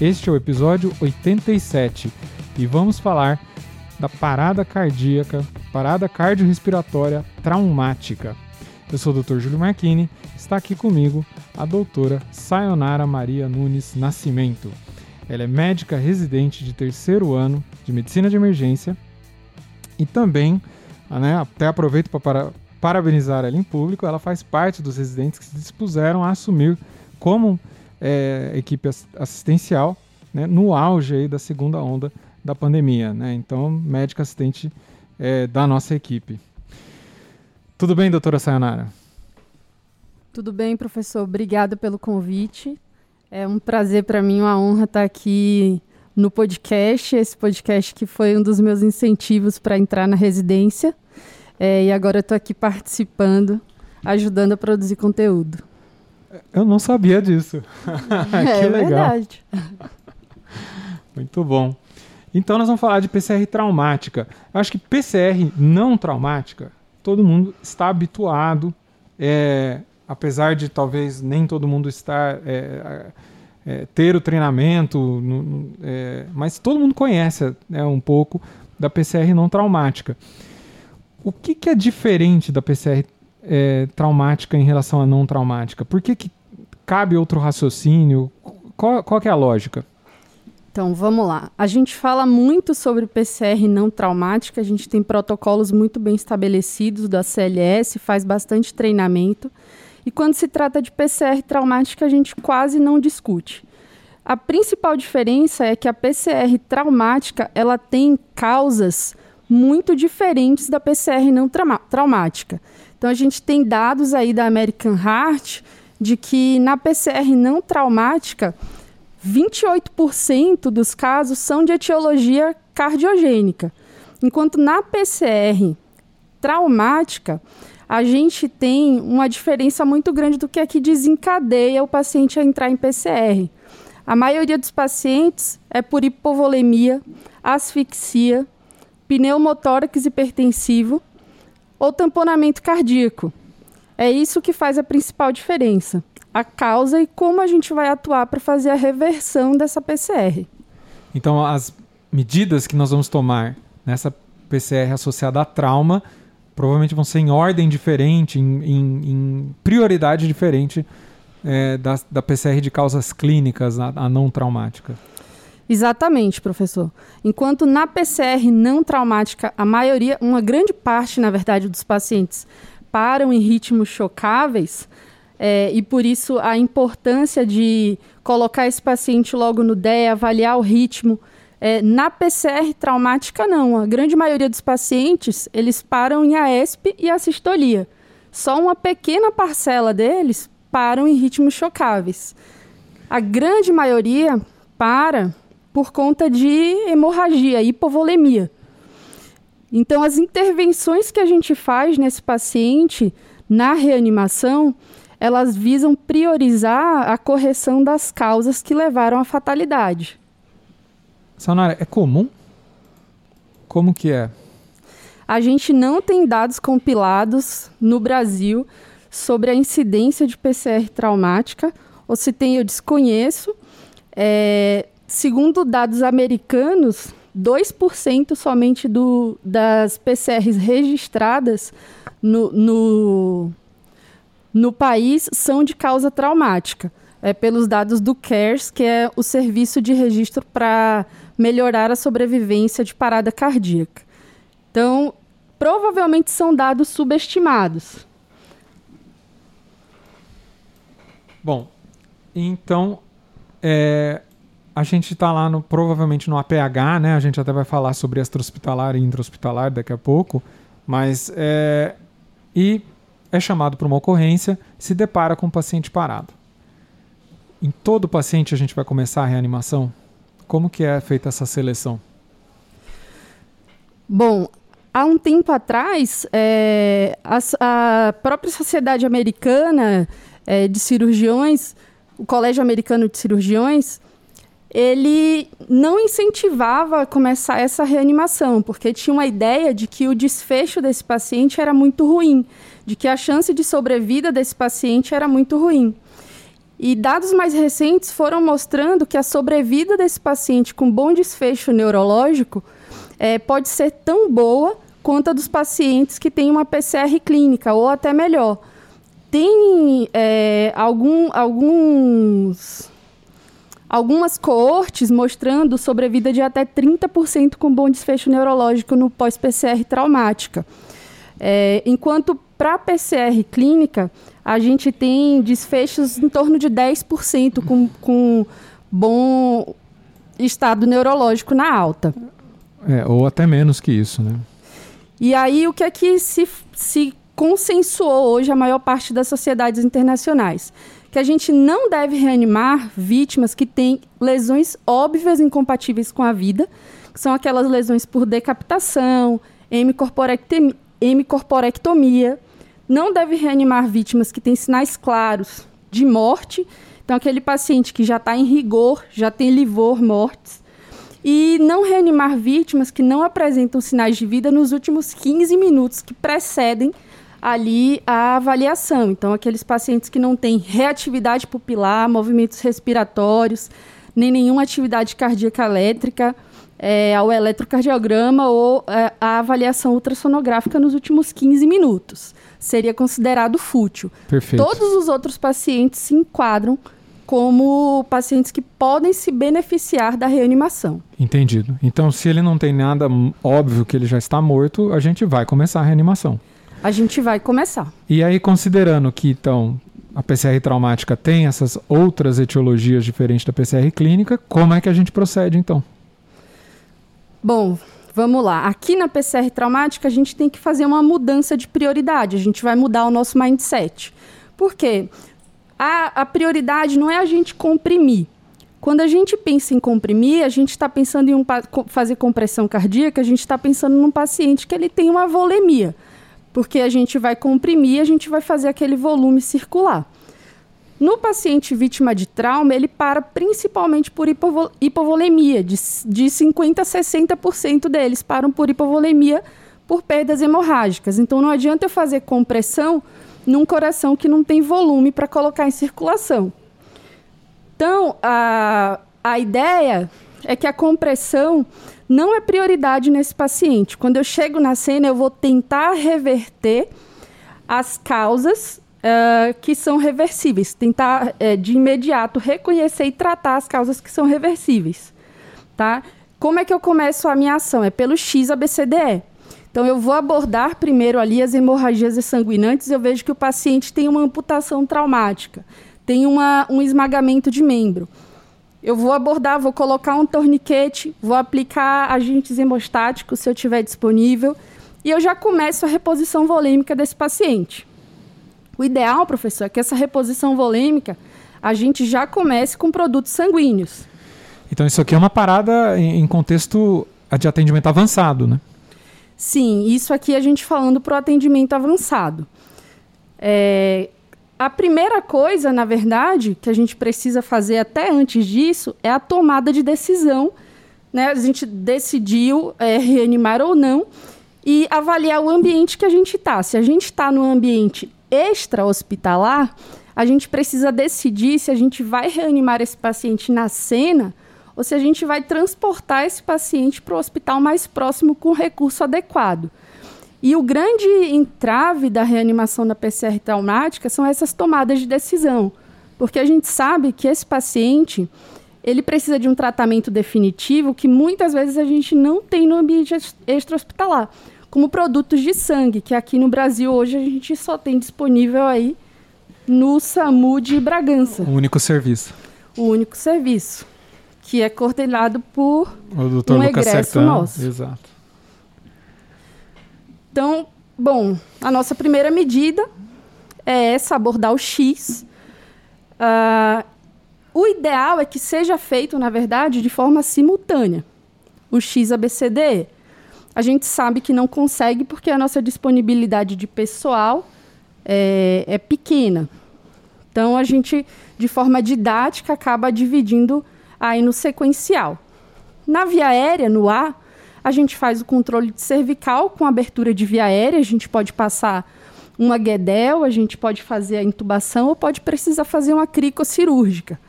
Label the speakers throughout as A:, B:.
A: Este é o episódio 87 e vamos falar da parada cardíaca, parada cardiorrespiratória traumática. Eu sou o Dr. Júlio Marchini, está aqui comigo a doutora Sayonara Maria Nunes Nascimento. Ela é médica residente de terceiro ano de medicina de emergência e também, né, até aproveito para parabenizar ela em público, ela faz parte dos residentes que se dispuseram a assumir como é, equipe assistencial né, no auge aí da segunda onda da pandemia. Né? Então, médica assistente é, da nossa equipe. Tudo bem, doutora Sayonara?
B: Tudo bem, professor. Obrigada pelo convite. É um prazer para mim, uma honra estar aqui no podcast, esse podcast que foi um dos meus incentivos para entrar na residência. É, e agora eu estou aqui participando, ajudando a produzir conteúdo.
A: Eu não sabia disso.
B: que é legal. verdade.
A: Muito bom. Então nós vamos falar de PCR traumática. Eu acho que PCR não traumática, todo mundo está habituado, é, apesar de talvez nem todo mundo estar é, é, ter o treinamento, no, no, é, mas todo mundo conhece né, um pouco da PCR não traumática. O que, que é diferente da PCR é, traumática em relação à não traumática? Por que, que cabe outro raciocínio? Qual, qual é a lógica?
B: Então, vamos lá. A gente fala muito sobre PCR não traumática, a gente tem protocolos muito bem estabelecidos da CLS, faz bastante treinamento. E quando se trata de PCR traumática, a gente quase não discute. A principal diferença é que a PCR traumática, ela tem causas muito diferentes da PCR não traumática. Então a gente tem dados aí da American Heart de que na PCR não traumática, 28% dos casos são de etiologia cardiogênica, enquanto na PCR traumática, a gente tem uma diferença muito grande do que é que desencadeia o paciente a entrar em PCR. A maioria dos pacientes é por hipovolemia, asfixia, pneumotórax hipertensivo ou tamponamento cardíaco. É isso que faz a principal diferença, a causa e como a gente vai atuar para fazer a reversão dessa PCR.
A: Então, as medidas que nós vamos tomar nessa PCR associada a trauma provavelmente vão ser em ordem diferente, em, em, em prioridade diferente é, da, da PCR de causas clínicas, a, a não traumática.
B: Exatamente, professor. Enquanto na PCR não traumática, a maioria, uma grande parte, na verdade, dos pacientes param em ritmos chocáveis, é, e por isso a importância de colocar esse paciente logo no DEA, avaliar o ritmo. É, na PCR traumática, não. A grande maioria dos pacientes, eles param em AESP e assistolia. Só uma pequena parcela deles param em ritmos chocáveis. A grande maioria para por conta de hemorragia, hipovolemia. Então, as intervenções que a gente faz nesse paciente na reanimação, elas visam priorizar a correção das causas que levaram à fatalidade.
A: Sanara, é comum? Como que é?
B: A gente não tem dados compilados no Brasil sobre a incidência de PCR traumática, ou se tem, eu desconheço. É, segundo dados americanos, 2% somente do, das PCRs registradas no, no, no país são de causa traumática. É pelos dados do CARES, que é o serviço de registro para melhorar a sobrevivência de parada cardíaca. Então, provavelmente são dados subestimados.
A: Bom, então é, a gente está lá no, provavelmente no APH, né? A gente até vai falar sobre extra-hospitalar e intra-hospitalar daqui a pouco, mas é, e é chamado para uma ocorrência, se depara com o paciente parado. Em todo paciente a gente vai começar a reanimação Como que é feita essa seleção?
B: Bom, há um tempo atrás, é, a, a, própria Sociedade Americana é, de Cirurgiões, o Colégio Americano de Cirurgiões, ele não incentivava começar essa reanimação, porque tinha uma ideia de que o desfecho desse paciente era muito ruim, de que a chance de sobrevida desse paciente era muito ruim. E dados mais recentes foram mostrando que a sobrevida desse paciente com bom desfecho neurológico é, pode ser tão boa quanto a dos pacientes que têm uma PCR clínica, ou até melhor. Tem é, algum, alguns, algumas coortes mostrando sobrevida de até 30% com bom desfecho neurológico no pós-PCR traumática. É, enquanto para a PCR clínica, a gente tem desfechos em torno de 10% com, com bom estado neurológico na alta.
A: É, ou até menos que isso, né?
B: E aí, o que é que se, se consensuou hoje a maior parte das sociedades internacionais? Que a gente não deve reanimar vítimas que têm lesões óbvias incompatíveis com a vida, que são aquelas lesões por decapitação, hemicorporectomia. Não deve reanimar vítimas que têm sinais claros de morte. Então, aquele paciente que já está em rigor, já tem livor mortes e não reanimar vítimas que não apresentam sinais de vida nos últimos 15 minutos que precedem ali a avaliação. Então, aqueles pacientes que não têm reatividade pupilar, movimentos respiratórios, nem nenhuma atividade cardíaca elétrica, é, ao eletrocardiograma ou é, a avaliação ultrassonográfica nos últimos 15 minutos. Seria considerado fútil.
A: Perfeito.
B: Todos os outros pacientes se enquadram como pacientes que podem se beneficiar da reanimação.
A: Entendido. Então, se ele não tem nada óbvio que ele já está morto, a gente vai começar a reanimação.
B: A gente vai começar.
A: E aí, considerando que, então, a PCR traumática tem essas outras etiologias diferentes da PCR clínica, como é que a gente procede, então?
B: Bom, vamos lá. Aqui na PCR traumática, a gente tem que fazer uma mudança de prioridade. A gente vai mudar o nosso mindset. Por quê? a, a prioridade não é a gente comprimir. Quando a gente pensa em comprimir, a gente está pensando em um, fazer compressão cardíaca, a gente está pensando num paciente que ele tem uma volemia, porque a gente vai comprimir, a gente vai fazer aquele volume circular. No paciente vítima de trauma, ele para principalmente por hipovo hipovolemia, de, de 50% a 60% deles param por hipovolemia por perdas hemorrágicas. Então não adianta eu fazer compressão num coração que não tem volume para colocar em circulação. Então, a, a ideia é que a compressão não é prioridade nesse paciente. Quando eu chego na cena, eu vou tentar reverter as causas uh, que são reversíveis, tentar uh, de imediato reconhecer e tratar as causas que são reversíveis. Tá? Como é que eu começo a minha ação? É pelo XABCDE. Então, eu vou abordar primeiro ali as hemorragias sanguinantes. Eu vejo que o paciente tem uma amputação traumática, tem uma, um esmagamento de membro. Eu vou abordar, vou colocar um torniquete, vou aplicar agentes hemostáticos se eu tiver disponível, e eu já começo a reposição volêmica desse paciente. O ideal, professor, é que essa reposição volêmica a gente já comece com produtos sanguíneos.
A: Então, isso aqui é uma parada em contexto de atendimento avançado, né?
B: Sim, isso aqui a gente falando para o atendimento avançado. É, a primeira coisa, na verdade, que a gente precisa fazer até antes disso é a tomada de decisão. Né? A gente decidiu é, reanimar ou não e avaliar o ambiente que a gente está. Se a gente está no ambiente extra-hospitalar, a gente precisa decidir se a gente vai reanimar esse paciente na cena ou se a gente vai transportar esse paciente para o hospital mais próximo com recurso adequado. E o grande entrave da reanimação da PCR traumática são essas tomadas de decisão, porque a gente sabe que esse paciente ele precisa de um tratamento definitivo que muitas vezes a gente não tem no ambiente extra-hospitalar, como produtos de sangue, que aqui no Brasil hoje a gente só tem disponível aí no SAMU de Bragança.
A: O único serviço.
B: O único serviço que é coordenado por
A: o Dr.
B: um
A: Lucas
B: egresso
A: Sertão.
B: nosso.
A: Exato.
B: Então, bom, a nossa primeira medida é essa, abordar o X. Uh, o ideal é que seja feito, na verdade, de forma simultânea. O XABCD, a gente sabe que não consegue porque a nossa disponibilidade de pessoal é, é pequena. Então, a gente, de forma didática, acaba dividindo aí no sequencial. Na via aérea, no ar, a gente faz o controle de cervical com abertura de via aérea, a gente pode passar uma guedel, a gente pode fazer a intubação ou pode precisar fazer uma cricocirúrgica.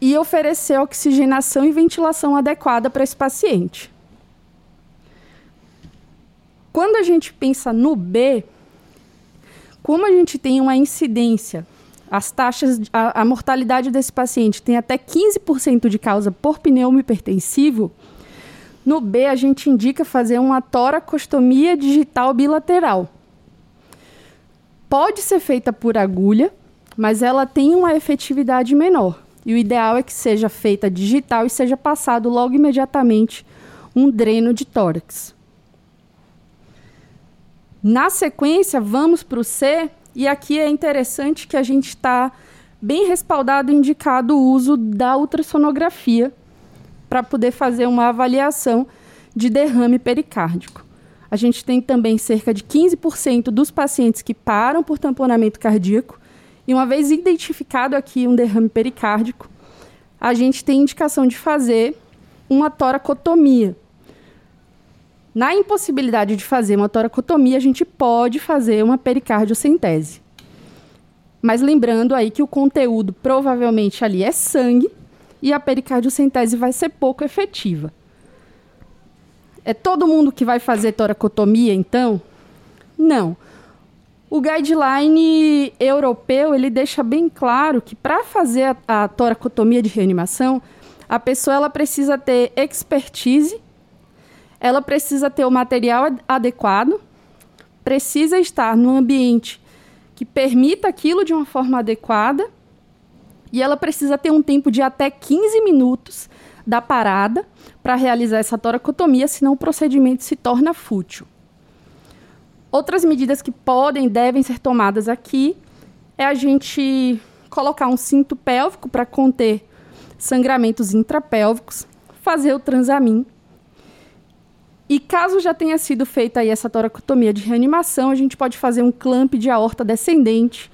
B: E oferecer oxigenação e ventilação adequada para esse paciente. Quando a gente pensa no B, como a gente tem uma incidência, as taxas, a, a mortalidade desse paciente tem até 15% de causa por pneumo hipertensivo, no B a gente indica fazer uma toracostomia digital bilateral pode ser feita por agulha, mas ela tem uma efetividade menor. E o ideal é que seja feita digital e seja passado logo imediatamente um dreno de tórax. Na sequência, vamos para o C, e aqui é interessante que a gente está bem respaldado e indicado o uso da ultrassonografia para poder fazer uma avaliação de derrame pericárdico. A gente tem também cerca de 15% dos pacientes que param por tamponamento cardíaco. E uma vez identificado aqui um derrame pericárdico, a gente tem indicação de fazer uma toracotomia. Na impossibilidade de fazer uma toracotomia, a gente pode fazer uma pericardiocentese. Mas lembrando aí que o conteúdo provavelmente ali é sangue e a pericardiocentese vai ser pouco efetiva. É todo mundo que vai fazer toracotomia, então? Não. O guideline europeu ele deixa bem claro que para fazer a, a toracotomia de reanimação, a pessoa ela precisa ter expertise, ela precisa ter o material adequado, precisa estar no ambiente que permita aquilo de uma forma adequada e ela precisa ter um tempo de até 15 minutos da parada para realizar essa toracotomia, senão o procedimento se torna fútil. Outras medidas que podem devem ser tomadas aqui é a gente colocar um cinto pélvico para conter sangramentos intrapélvicos, fazer o transamin. E caso já tenha sido feita aí essa toracotomia de reanimação, a gente pode fazer um clamp de aorta descendente,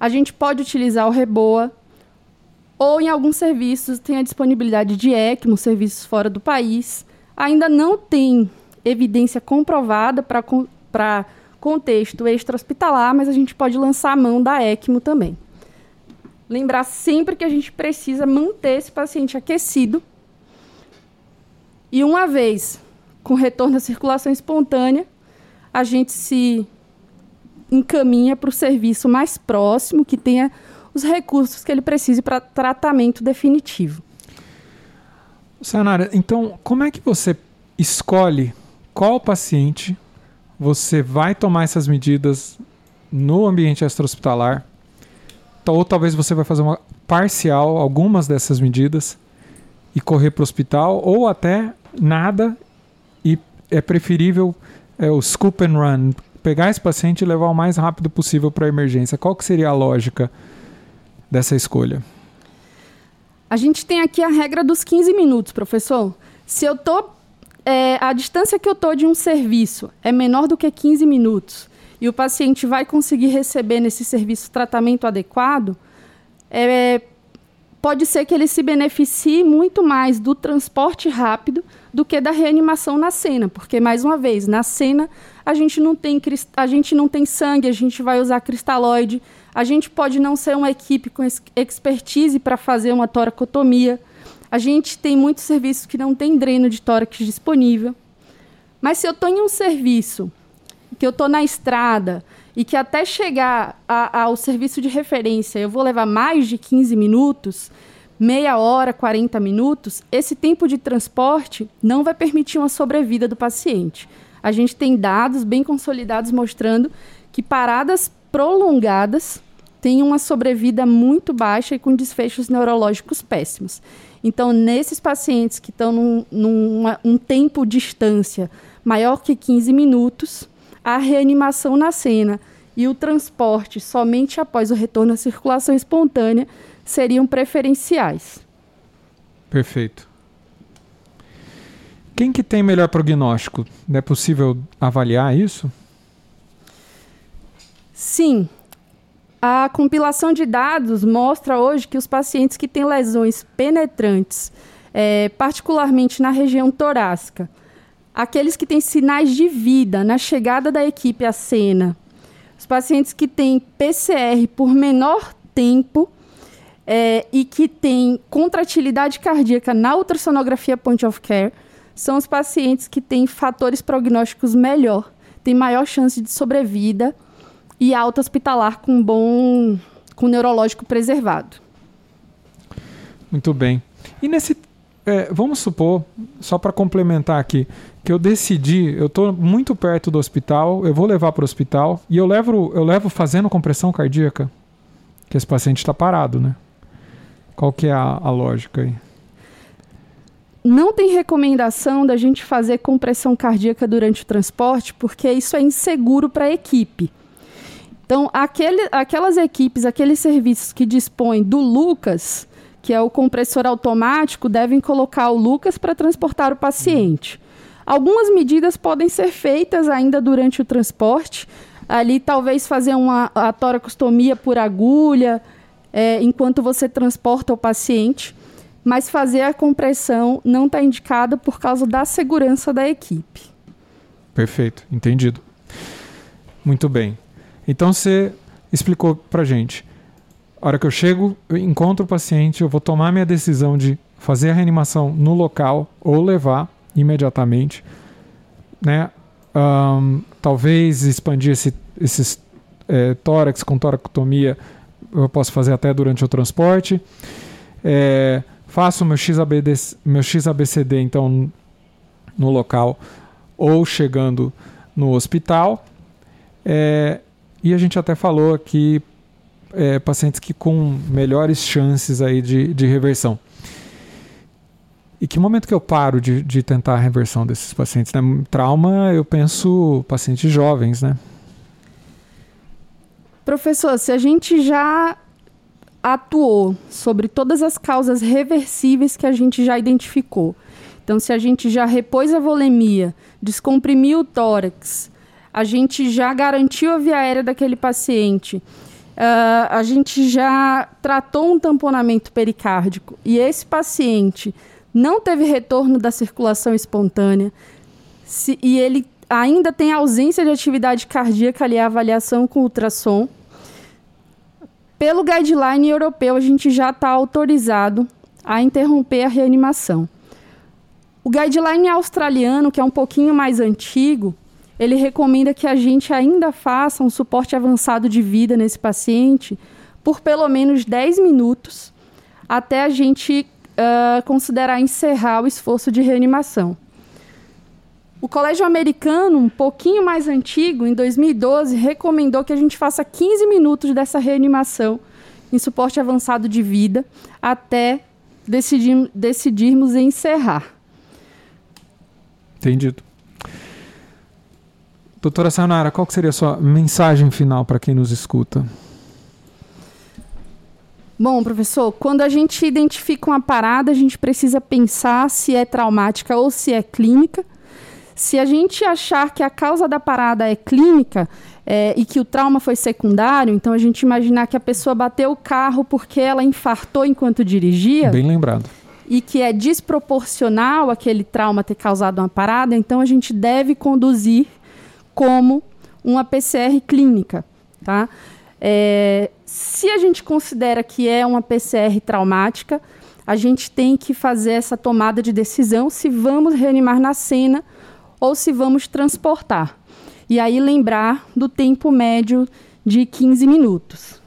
B: a gente pode utilizar o reboa, ou em alguns serviços tem a disponibilidade de ECMO, serviços fora do país. Ainda não tem evidência comprovada para contexto extra-hospitalar, mas a gente pode lançar a mão da ECMO também. Lembrar sempre que a gente precisa manter esse paciente aquecido. E uma vez com retorno à circulação espontânea, a gente se encaminha para o serviço mais próximo, que tenha os recursos que ele precise para tratamento definitivo.
A: Sayonara, então como é que você escolhe qual paciente você vai tomar essas medidas no ambiente extra-hospitalar? Ou talvez você vai fazer uma parcial, algumas dessas medidas, e correr para o hospital, ou até nada, e é preferível é, o scoop and run, pegar esse paciente e levar o mais rápido possível para a emergência. Qual que seria a lógica? Dessa escolha?
B: A gente tem aqui a regra dos 15 minutos, professor. Se eu tô é, a distância que eu tô de um serviço é menor do que 15 minutos e o paciente vai conseguir receber nesse serviço tratamento adequado, é, pode ser que ele se beneficie muito mais do transporte rápido do que da reanimação na cena, porque mais uma vez, na cena a gente não tem a gente não tem sangue, a gente vai usar cristalóide, a gente pode não ser uma equipe com expertise para fazer uma toracotomia. A gente tem muitos serviços que não tem dreno de tórax disponível. Mas se eu estou em um serviço, que eu estou na estrada, e que até chegar a, ao serviço de referência eu vou levar mais de 15 minutos, meia hora, 40 minutos, esse tempo de transporte não vai permitir uma sobrevida do paciente. A gente tem dados bem consolidados mostrando que paradas prolongadas têm uma sobrevida muito baixa e com desfechos neurológicos péssimos. Então, nesses pacientes que estão num, num um tempo distância maior que 15 minutos, a reanimação na cena e o transporte somente após o retorno à circulação espontânea seriam preferenciais.
A: Perfeito. Quem que tem melhor prognóstico? É possível avaliar isso?
B: Sim. A compilação de dados mostra hoje que os pacientes que têm lesões penetrantes, é, particularmente na região torácica, aqueles que têm sinais de vida na chegada da equipe à cena, os pacientes que têm PCR por menor tempo é, e que têm contratilidade cardíaca na ultrassonografia point of care, são os pacientes que têm fatores prognósticos melhor, têm maior chance de sobrevida e alta hospitalar com bom com neurológico preservado.
A: Muito bem. E nesse é, vamos supor, só para complementar aqui, que eu decidi, eu estou muito perto do hospital, eu vou levar para o hospital e eu levo, eu levo fazendo compressão cardíaca, que esse paciente está parado, né? Qual que é a, a lógica aí?
B: Não tem recomendação da gente fazer compressão cardíaca durante o transporte, porque isso é inseguro para a equipe. Então, aquele, aquelas equipes, aqueles serviços que dispõem do Lucas, que é o compressor automático, devem colocar o Lucas para transportar o paciente. Algumas medidas podem ser feitas ainda durante o transporte. Ali, talvez fazer uma a toracostomia por agulha, é, enquanto você transporta o paciente. Mas fazer a compressão não está indicada por causa da segurança da equipe.
A: Perfeito, entendido. Muito bem. Então você explicou para gente. A hora que eu chego, eu encontro o paciente, eu vou tomar minha decisão de fazer a reanimação no local ou levar imediatamente, né? Um, talvez expandir esse, esses é, tórax com toracotomia eu posso fazer até durante o transporte. É, faço meu, XABD, meu XABCD então no local ou chegando no hospital. É, e a gente até falou aqui é, pacientes que com melhores chances aí de, de reversão. E que momento que eu paro de, de tentar a reversão desses pacientes? Né? Trauma, eu penso pacientes jovens, né?
B: Professor, se a gente já atuou sobre todas as causas reversíveis que a gente já identificou, então se a gente já repôs a volemia, descomprimiu o tórax, a gente já garantiu a via aérea daquele paciente, uh, a gente já tratou um tamponamento pericárdico e esse paciente não teve retorno da circulação espontânea se, e ele ainda tem ausência de atividade cardíaca ali, a avaliação com ultrassom. Pelo guideline europeu, a gente já está autorizado a interromper a reanimação. O guideline australiano, que é um pouquinho mais antigo, ele recomenda que a gente ainda faça um suporte avançado de vida nesse paciente por pelo menos 10 minutos até a gente uh, considerar encerrar o esforço de reanimação. O Colégio Americano, um pouquinho mais antigo, em 2012, recomendou que a gente faça 15 minutos dessa reanimação em suporte avançado de vida até decidir, decidirmos encerrar.
A: Entendido. Doutora Sayonara, qual seria a sua mensagem final para quem nos escuta?
B: Bom, professor, quando a gente identifica uma parada, a gente precisa pensar se é traumática ou se é clínica. Se a gente achar que a causa da parada é clínica é, e que o trauma foi secundário, então a gente imaginar que a pessoa bateu o carro porque ela infartou enquanto dirigia.
A: Bem lembrado.
B: E que é desproporcional aquele trauma ter causado uma parada, então a gente deve conduzir como uma PCR clínica, tá? É, se a gente considera que é uma PCR traumática, a gente tem que fazer essa tomada de decisão se vamos reanimar na cena ou se vamos transportar. E aí lembrar do tempo médio de 15 minutos.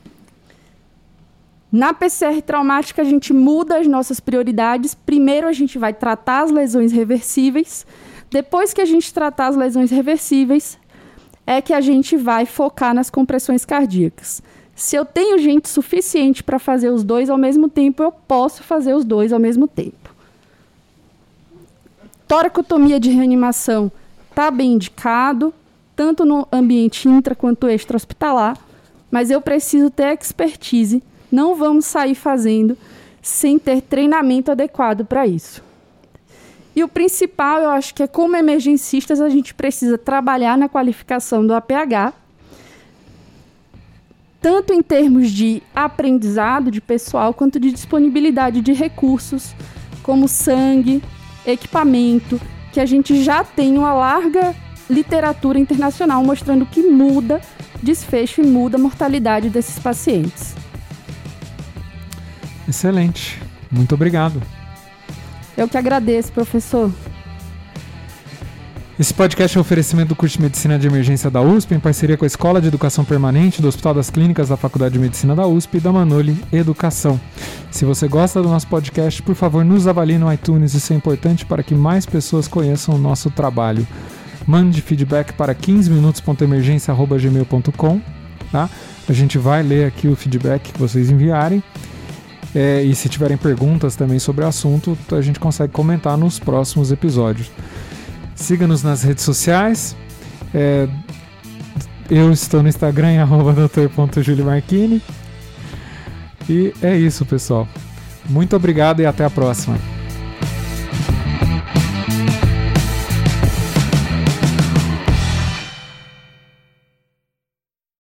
B: Na PCR traumática, a gente muda as nossas prioridades. Primeiro, a gente vai tratar as lesões reversíveis. Depois que a gente tratar as lesões reversíveis, é que a gente vai focar nas compressões cardíacas. Se eu tenho gente suficiente para fazer os dois ao mesmo tempo, eu posso fazer os dois ao mesmo tempo. Toracotomia de reanimação está bem indicado, tanto no ambiente intra quanto extra-hospitalar, mas eu preciso ter expertise não vamos sair fazendo sem ter treinamento adequado para isso. E o principal, eu acho que é como emergencistas, a gente precisa trabalhar na qualificação do APH, tanto em termos de aprendizado de pessoal, quanto de disponibilidade de recursos, como sangue, equipamento, que a gente já tem uma larga literatura internacional mostrando que muda desfecho e muda a mortalidade desses pacientes.
A: Excelente. Muito obrigado.
B: Eu que agradeço, professor.
A: Esse podcast é um oferecimento do curso de Medicina de Emergência da USP, em parceria com a Escola de Educação Permanente do Hospital das Clínicas da Faculdade de Medicina da USP e da Manoli Educação. Se você gosta do nosso podcast, por favor, nos avalie no iTunes, isso é importante para que mais pessoas conheçam o nosso trabalho. Mande feedback para 15minutos.emergência.gmail.com, tá? A gente vai ler aqui o feedback que vocês enviarem. É, e se tiverem perguntas também sobre o assunto, a gente consegue comentar nos próximos episódios. Siga-nos nas redes sociais. É, eu estou no Instagram em doutor.juliomarquini. E é isso, pessoal. Muito obrigado e até a próxima.